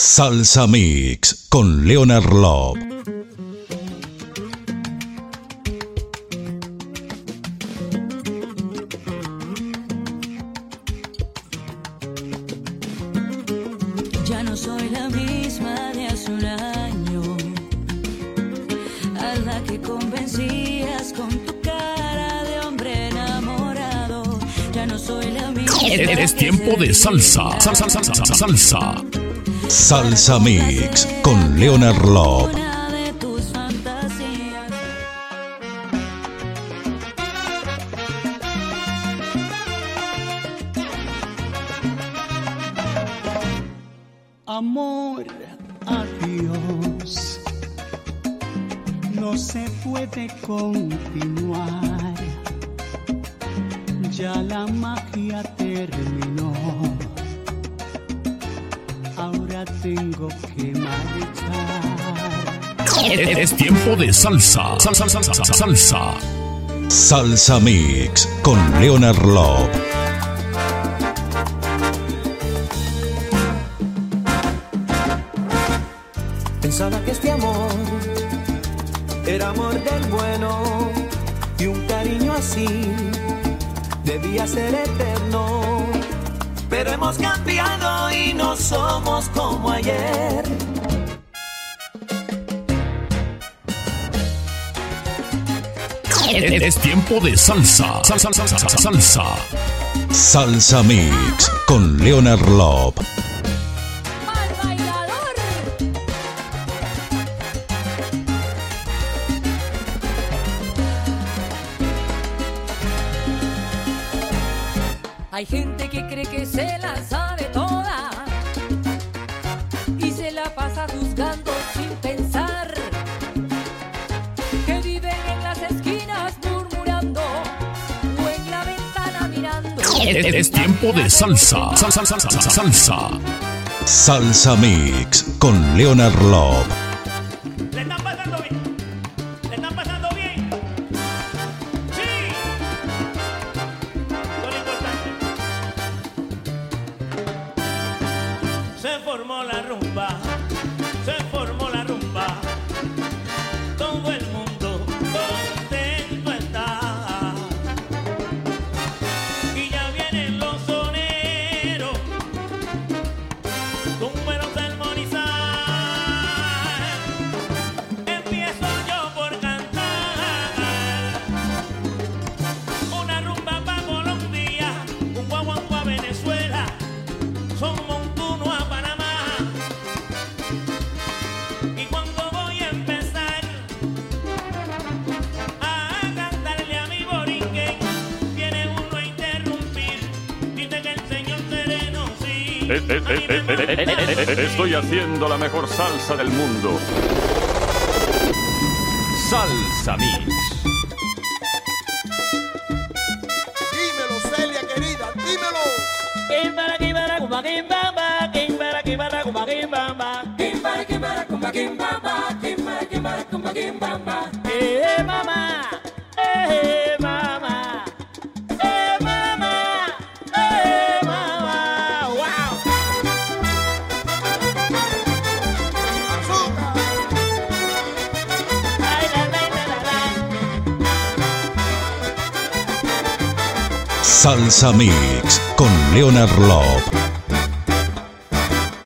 Salsa Mix con Leonard Love. Ya no soy la misma de hace un año, a la que convencías con tu cara de hombre enamorado. Ya no soy la misma. Es tiempo de salsa. Salsa, salsa, salsa, salsa. Salsa Mix con Leonard Love. Amor, adiós. No se puede continuar. Ya la magia terminó. Tengo que marchar. Es tiempo de salsa. Salsa, salsa, salsa, salsa. Salsa Mix con Leonard Love. Pensaba que este amor era amor del bueno y un cariño así debía ser eterno. Pero hemos cambiado y no somos como ayer. Es tiempo de salsa. Salsa, salsa, salsa, salsa. Salsa Mix con Leonard Love. Hay gente que cree que se la sabe toda y se la pasa juzgando sin pensar. Que viven en las esquinas murmurando o en la ventana mirando. Es tiempo de salsa. Salsa, salsa, salsa, salsa. Salsa Mix con Leonard Love. Rumba, se formó Estoy haciendo la mejor salsa del mundo. Salsa Mix. Dímelo, Celia querida, dímelo. Kimbara, kimbara, Salsa Mix con Leonard Love.